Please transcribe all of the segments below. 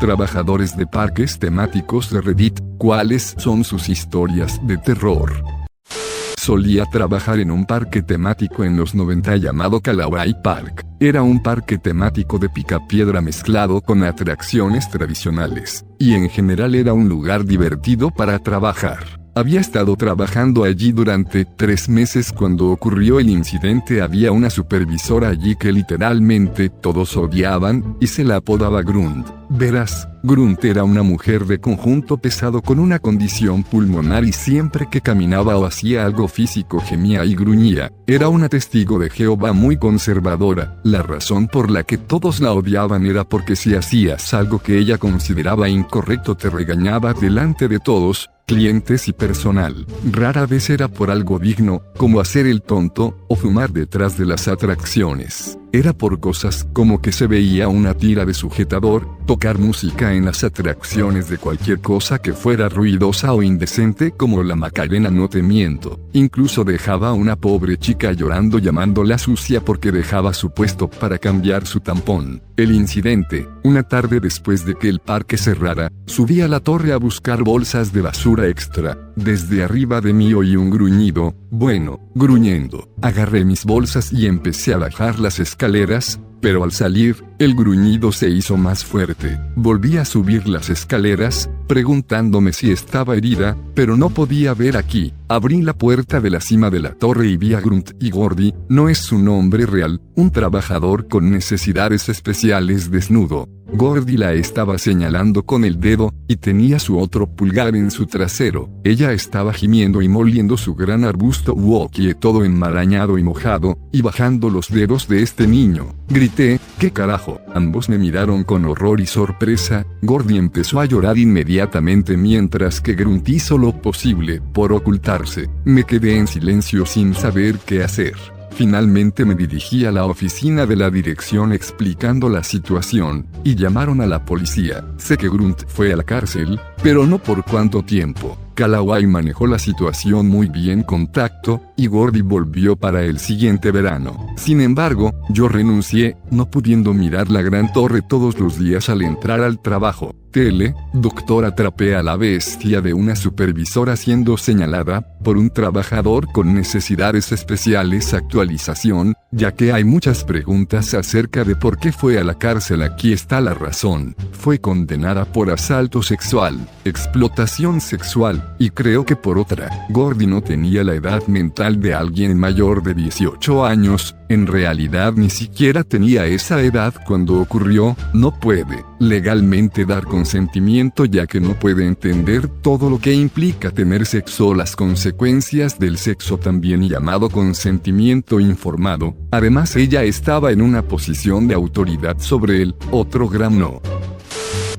Trabajadores de parques temáticos de Reddit, ¿cuáles son sus historias de terror? Solía trabajar en un parque temático en los 90 llamado Kalawai Park. Era un parque temático de picapiedra mezclado con atracciones tradicionales, y en general era un lugar divertido para trabajar. Había estado trabajando allí durante tres meses cuando ocurrió el incidente. Había una supervisora allí que literalmente todos odiaban y se la apodaba Grunt. Verás, Grunt era una mujer de conjunto pesado con una condición pulmonar y siempre que caminaba o hacía algo físico gemía y gruñía. Era una testigo de Jehová muy conservadora. La razón por la que todos la odiaban era porque si hacías algo que ella consideraba incorrecto te regañaba delante de todos, clientes y personal. Rara vez era por algo digno, como hacer el tonto, o fumar detrás de las atracciones. Era por cosas como que se veía una tira de sujetador, tocar música en las atracciones de cualquier cosa que fuera ruidosa o indecente como la Macarena no te miento. Incluso dejaba a una pobre chica llorando llamándola sucia porque dejaba su puesto para cambiar su tampón. El incidente, una tarde después de que el parque cerrara, subí a la torre a buscar bolsas de basura extra. Desde arriba de mí oí un gruñido, bueno, gruñendo. Agarré mis bolsas y empecé a bajar las escaleras, pero al salir, el gruñido se hizo más fuerte. Volví a subir las escaleras, preguntándome si estaba herida, pero no podía ver aquí. Abrí la puerta de la cima de la torre y vi a Grunt y Gordy, no es su nombre real, un trabajador con necesidades especiales desnudo. Gordy la estaba señalando con el dedo, y tenía su otro pulgar en su trasero. Ella estaba gimiendo y moliendo su gran arbusto wokie todo enmarañado y mojado, y bajando los dedos de este niño. Grité, ¿qué carajo? Ambos me miraron con horror y sorpresa. Gordy empezó a llorar inmediatamente mientras que Grunt hizo lo posible por ocultarse. Me quedé en silencio sin saber qué hacer. Finalmente me dirigí a la oficina de la dirección explicando la situación, y llamaron a la policía. Sé que Grunt fue a la cárcel, pero no por cuánto tiempo. Kalawai manejó la situación muy bien con tacto, y Gordy volvió para el siguiente verano. Sin embargo, yo renuncié, no pudiendo mirar la gran torre todos los días al entrar al trabajo. Tele, doctor atrapé a la bestia de una supervisora siendo señalada, por un trabajador con necesidades especiales actualización, ya que hay muchas preguntas acerca de por qué fue a la cárcel aquí está la razón. Fue condenada por asalto sexual, explotación sexual, y creo que por otra. Gordy no tenía la edad mental de alguien mayor de 18 años, en realidad ni siquiera tenía esa edad cuando ocurrió, no puede legalmente dar consentimiento ya que no puede entender todo lo que implica tener sexo las consecuencias del sexo también llamado consentimiento informado. Además ella estaba en una posición de autoridad sobre él, otro gran no.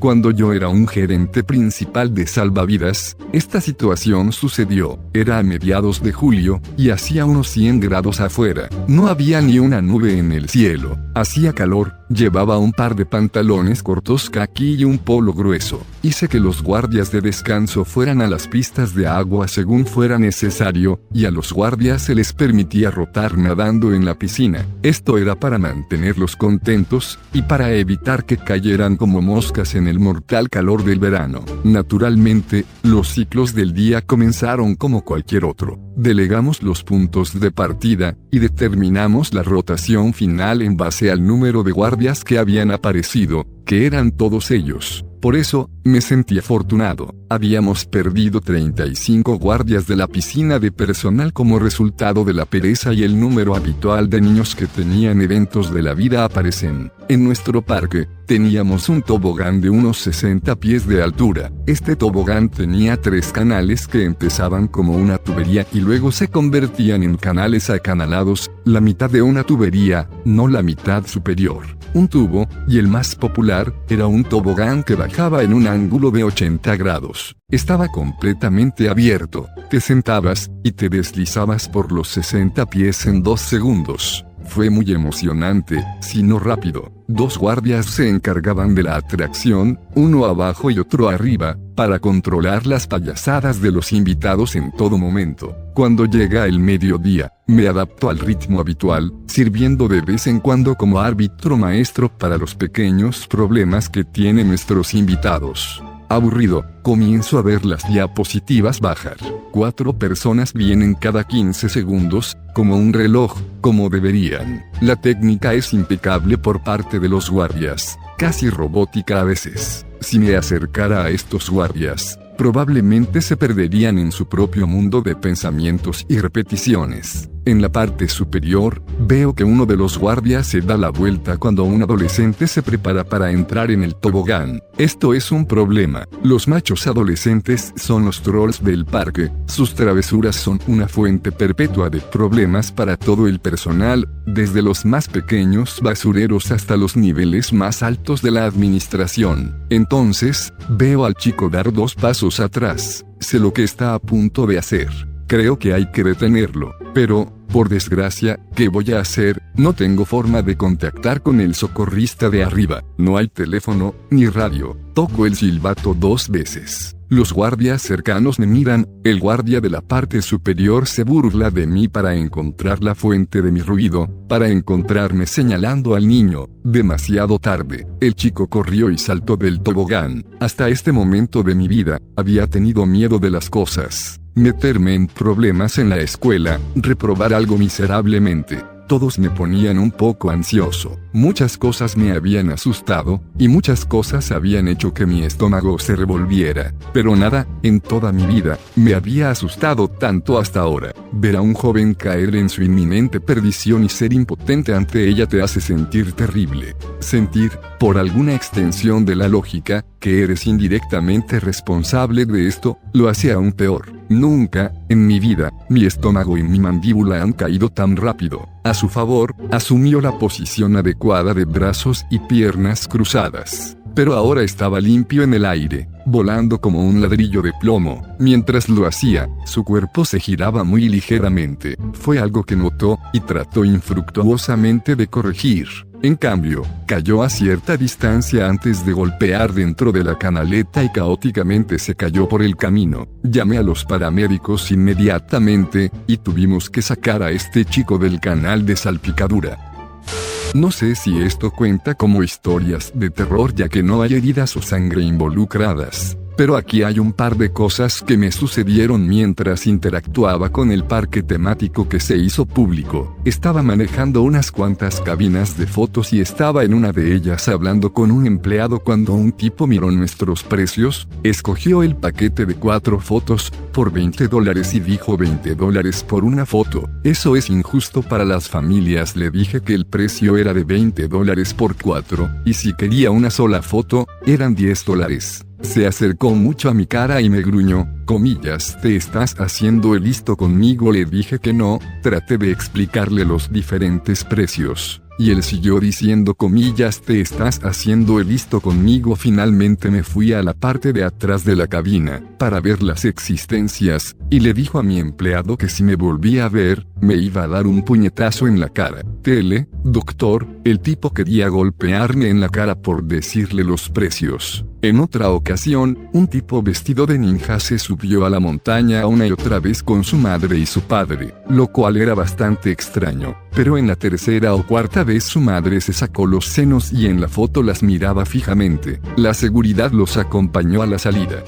Cuando yo era un gerente principal de salvavidas, esta situación sucedió. Era a mediados de julio, y hacía unos 100 grados afuera. No había ni una nube en el cielo. Hacía calor, llevaba un par de pantalones cortos kaki y un polo grueso. Hice que los guardias de descanso fueran a las pistas de agua según fuera necesario, y a los guardias se les permitía rotar nadando en la piscina. Esto era para mantenerlos contentos, y para evitar que cayeran como moscas en el mortal calor del verano. Naturalmente, los ciclos del día comenzaron como cualquier otro. Delegamos los puntos de partida, y determinamos la rotación final en base al número de guardias que habían aparecido, que eran todos ellos. Por eso, me sentí afortunado. Habíamos perdido 35 guardias de la piscina de personal como resultado de la pereza y el número habitual de niños que tenían eventos de la vida aparecen. En nuestro parque, teníamos un tobogán de unos 60 pies de altura. Este tobogán tenía tres canales que empezaban como una tubería y luego se convertían en canales acanalados, la mitad de una tubería, no la mitad superior. Un tubo, y el más popular, era un tobogán que bajaba en un ángulo de 80 grados. Estaba completamente abierto. Te sentabas, y te deslizabas por los 60 pies en dos segundos. Fue muy emocionante, si no rápido. Dos guardias se encargaban de la atracción, uno abajo y otro arriba, para controlar las payasadas de los invitados en todo momento. Cuando llega el mediodía, me adapto al ritmo habitual, sirviendo de vez en cuando como árbitro maestro para los pequeños problemas que tienen nuestros invitados. Aburrido, comienzo a ver las diapositivas bajar. Cuatro personas vienen cada 15 segundos, como un reloj, como deberían. La técnica es impecable por parte de los guardias, casi robótica a veces. Si me acercara a estos guardias, probablemente se perderían en su propio mundo de pensamientos y repeticiones. En la parte superior, veo que uno de los guardias se da la vuelta cuando un adolescente se prepara para entrar en el tobogán. Esto es un problema. Los machos adolescentes son los trolls del parque. Sus travesuras son una fuente perpetua de problemas para todo el personal, desde los más pequeños basureros hasta los niveles más altos de la administración. Entonces, veo al chico dar dos pasos atrás. Sé lo que está a punto de hacer. Creo que hay que detenerlo. Pero, por desgracia, ¿qué voy a hacer? No tengo forma de contactar con el socorrista de arriba. No hay teléfono, ni radio. Toco el silbato dos veces. Los guardias cercanos me miran, el guardia de la parte superior se burla de mí para encontrar la fuente de mi ruido, para encontrarme señalando al niño. Demasiado tarde, el chico corrió y saltó del tobogán. Hasta este momento de mi vida, había tenido miedo de las cosas meterme en problemas en la escuela, reprobar algo miserablemente. Todos me ponían un poco ansioso. Muchas cosas me habían asustado, y muchas cosas habían hecho que mi estómago se revolviera. Pero nada, en toda mi vida, me había asustado tanto hasta ahora. Ver a un joven caer en su inminente perdición y ser impotente ante ella te hace sentir terrible. Sentir, por alguna extensión de la lógica, que eres indirectamente responsable de esto, lo hace aún peor. Nunca, en mi vida, mi estómago y mi mandíbula han caído tan rápido. A su favor, asumió la posición adecuada de brazos y piernas cruzadas. Pero ahora estaba limpio en el aire, volando como un ladrillo de plomo. Mientras lo hacía, su cuerpo se giraba muy ligeramente. Fue algo que notó, y trató infructuosamente de corregir. En cambio, cayó a cierta distancia antes de golpear dentro de la canaleta y caóticamente se cayó por el camino. Llamé a los paramédicos inmediatamente, y tuvimos que sacar a este chico del canal de salpicadura. No sé si esto cuenta como historias de terror ya que no hay heridas o sangre involucradas. Pero aquí hay un par de cosas que me sucedieron mientras interactuaba con el parque temático que se hizo público. Estaba manejando unas cuantas cabinas de fotos y estaba en una de ellas hablando con un empleado cuando un tipo miró nuestros precios, escogió el paquete de cuatro fotos, por 20 dólares y dijo 20 dólares por una foto. Eso es injusto para las familias. Le dije que el precio era de 20 dólares por cuatro, y si quería una sola foto, eran 10 dólares. Se acercó mucho a mi cara y me gruñó, comillas, ¿te estás haciendo el listo conmigo? Le dije que no, traté de explicarle los diferentes precios. Y él siguió diciendo comillas, te estás haciendo el listo conmigo. Finalmente me fui a la parte de atrás de la cabina, para ver las existencias, y le dijo a mi empleado que si me volvía a ver, me iba a dar un puñetazo en la cara. Tele, doctor, el tipo quería golpearme en la cara por decirle los precios. En otra ocasión, un tipo vestido de ninja se subió a la montaña una y otra vez con su madre y su padre, lo cual era bastante extraño. Pero en la tercera o cuarta vez su madre se sacó los senos y en la foto las miraba fijamente. La seguridad los acompañó a la salida.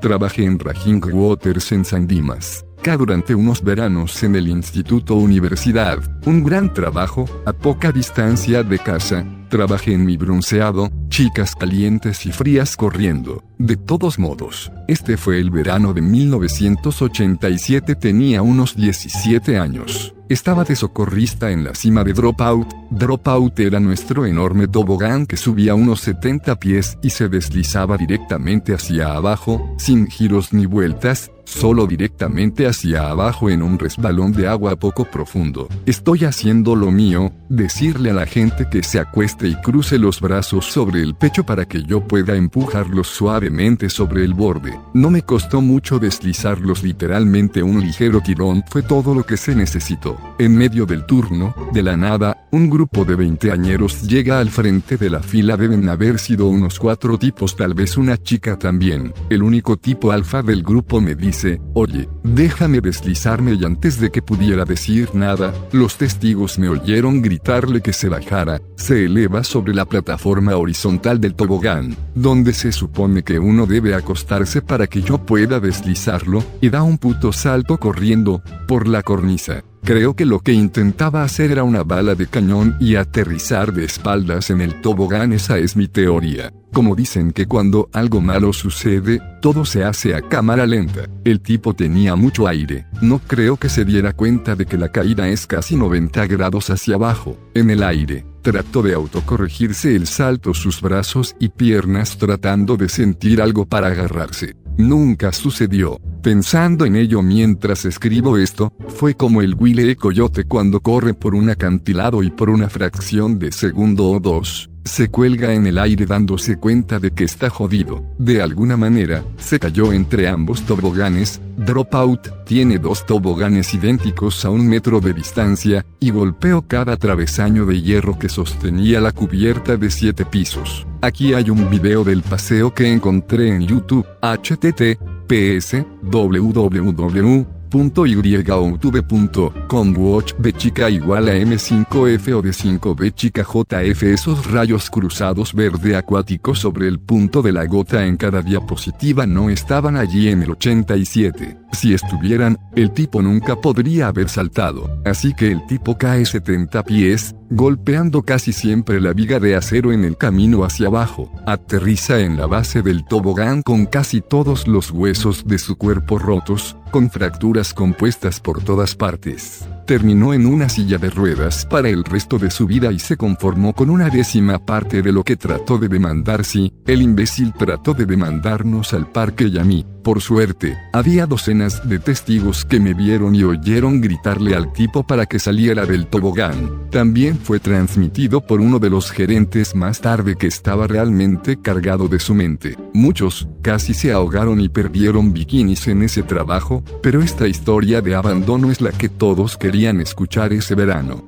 Trabajé en Rajing Waters en San Dimas durante unos veranos en el Instituto Universidad, un gran trabajo, a poca distancia de casa, Trabajé en mi bronceado, chicas calientes y frías corriendo. De todos modos, este fue el verano de 1987, tenía unos 17 años. Estaba de socorrista en la cima de Dropout. Dropout era nuestro enorme tobogán que subía unos 70 pies y se deslizaba directamente hacia abajo, sin giros ni vueltas, solo directamente hacia abajo en un resbalón de agua poco profundo. Estoy haciendo lo mío, decirle a la gente que se acueste y cruce los brazos sobre el pecho para que yo pueda empujarlos suavemente sobre el borde. No me costó mucho deslizarlos literalmente un ligero tirón fue todo lo que se necesitó. En medio del turno, de la nada, un grupo de veinteañeros llega al frente de la fila deben haber sido unos cuatro tipos tal vez una chica también. El único tipo alfa del grupo me dice, oye, déjame deslizarme y antes de que pudiera decir nada, los testigos me oyeron gritarle que se bajara, se eleva sobre la plataforma horizontal del tobogán, donde se supone que uno debe acostarse para que yo pueda deslizarlo, y da un puto salto corriendo, por la cornisa. Creo que lo que intentaba hacer era una bala de cañón y aterrizar de espaldas en el tobogán, esa es mi teoría. Como dicen que cuando algo malo sucede, todo se hace a cámara lenta. El tipo tenía mucho aire, no creo que se diera cuenta de que la caída es casi 90 grados hacia abajo, en el aire. Trató de autocorregirse el salto sus brazos y piernas tratando de sentir algo para agarrarse. Nunca sucedió. Pensando en ello mientras escribo esto, fue como el Wile Coyote cuando corre por un acantilado y por una fracción de segundo o dos, se cuelga en el aire dándose cuenta de que está jodido. De alguna manera, se cayó entre ambos toboganes, Dropout tiene dos toboganes idénticos a un metro de distancia, y golpeó cada travesaño de hierro que sostenía la cubierta de siete pisos. Aquí hay un video del paseo que encontré en YouTube, https www .youtube.com watch b chica igual a m5f o de 5b chica jf esos rayos cruzados verde acuático sobre el punto de la gota en cada diapositiva no estaban allí en el 87. Si estuvieran, el tipo nunca podría haber saltado. Así que el tipo cae 70 pies, golpeando casi siempre la viga de acero en el camino hacia abajo. Aterriza en la base del tobogán con casi todos los huesos de su cuerpo rotos, con fracturas compuestas por todas partes terminó en una silla de ruedas para el resto de su vida y se conformó con una décima parte de lo que trató de demandar si, el imbécil trató de demandarnos al parque y a mí. Por suerte, había docenas de testigos que me vieron y oyeron gritarle al tipo para que saliera del tobogán. También fue transmitido por uno de los gerentes más tarde que estaba realmente cargado de su mente. Muchos, casi se ahogaron y perdieron bikinis en ese trabajo, pero esta historia de abandono es la que todos escuchar ese verano.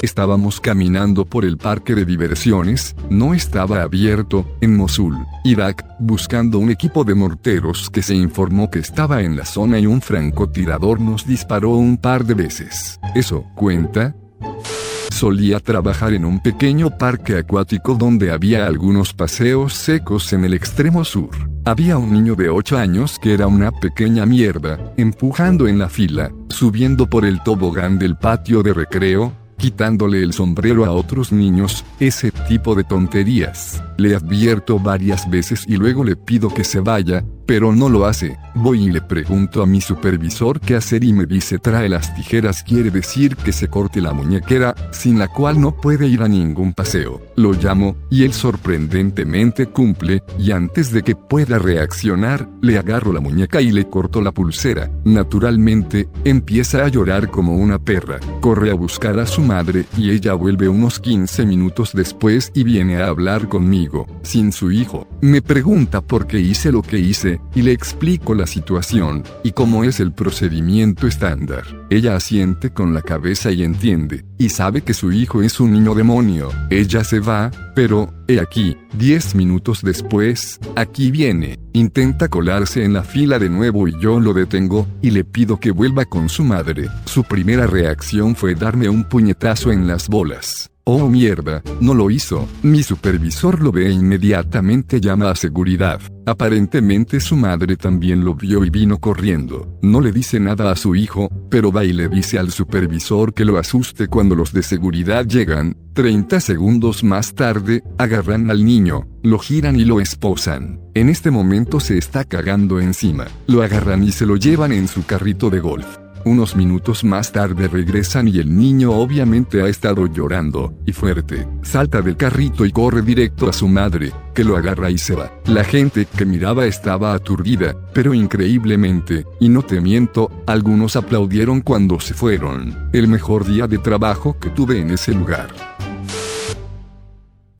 Estábamos caminando por el parque de diversiones, no estaba abierto, en Mosul, Irak, buscando un equipo de morteros que se informó que estaba en la zona y un francotirador nos disparó un par de veces. ¿Eso cuenta? Solía trabajar en un pequeño parque acuático donde había algunos paseos secos en el extremo sur. Había un niño de 8 años que era una pequeña mierda, empujando en la fila, subiendo por el tobogán del patio de recreo, quitándole el sombrero a otros niños, ese tipo de tonterías. Le advierto varias veces y luego le pido que se vaya, pero no lo hace. Voy y le pregunto a mi supervisor qué hacer y me dice trae las tijeras quiere decir que se corte la muñequera, sin la cual no puede ir a ningún paseo. Lo llamo, y él sorprendentemente cumple, y antes de que pueda reaccionar, le agarro la muñeca y le corto la pulsera. Naturalmente, empieza a llorar como una perra. Corre a buscar a su madre y ella vuelve unos 15 minutos después y viene a hablar conmigo, sin su hijo. Me pregunta por qué hice lo que hice y le explico la situación, y cómo es el procedimiento estándar. Ella asiente con la cabeza y entiende, y sabe que su hijo es un niño demonio. Ella se va, pero, he aquí, diez minutos después, aquí viene, intenta colarse en la fila de nuevo y yo lo detengo, y le pido que vuelva con su madre. Su primera reacción fue darme un puñetazo en las bolas. Oh mierda, no lo hizo. Mi supervisor lo ve e inmediatamente llama a seguridad. Aparentemente su madre también lo vio y vino corriendo. No le dice nada a su hijo, pero va y le dice al supervisor que lo asuste cuando los de seguridad llegan. 30 segundos más tarde, agarran al niño, lo giran y lo esposan. En este momento se está cagando encima. Lo agarran y se lo llevan en su carrito de golf. Unos minutos más tarde regresan y el niño obviamente ha estado llorando, y fuerte, salta del carrito y corre directo a su madre, que lo agarra y se va. La gente que miraba estaba aturdida, pero increíblemente, y no te miento, algunos aplaudieron cuando se fueron. El mejor día de trabajo que tuve en ese lugar.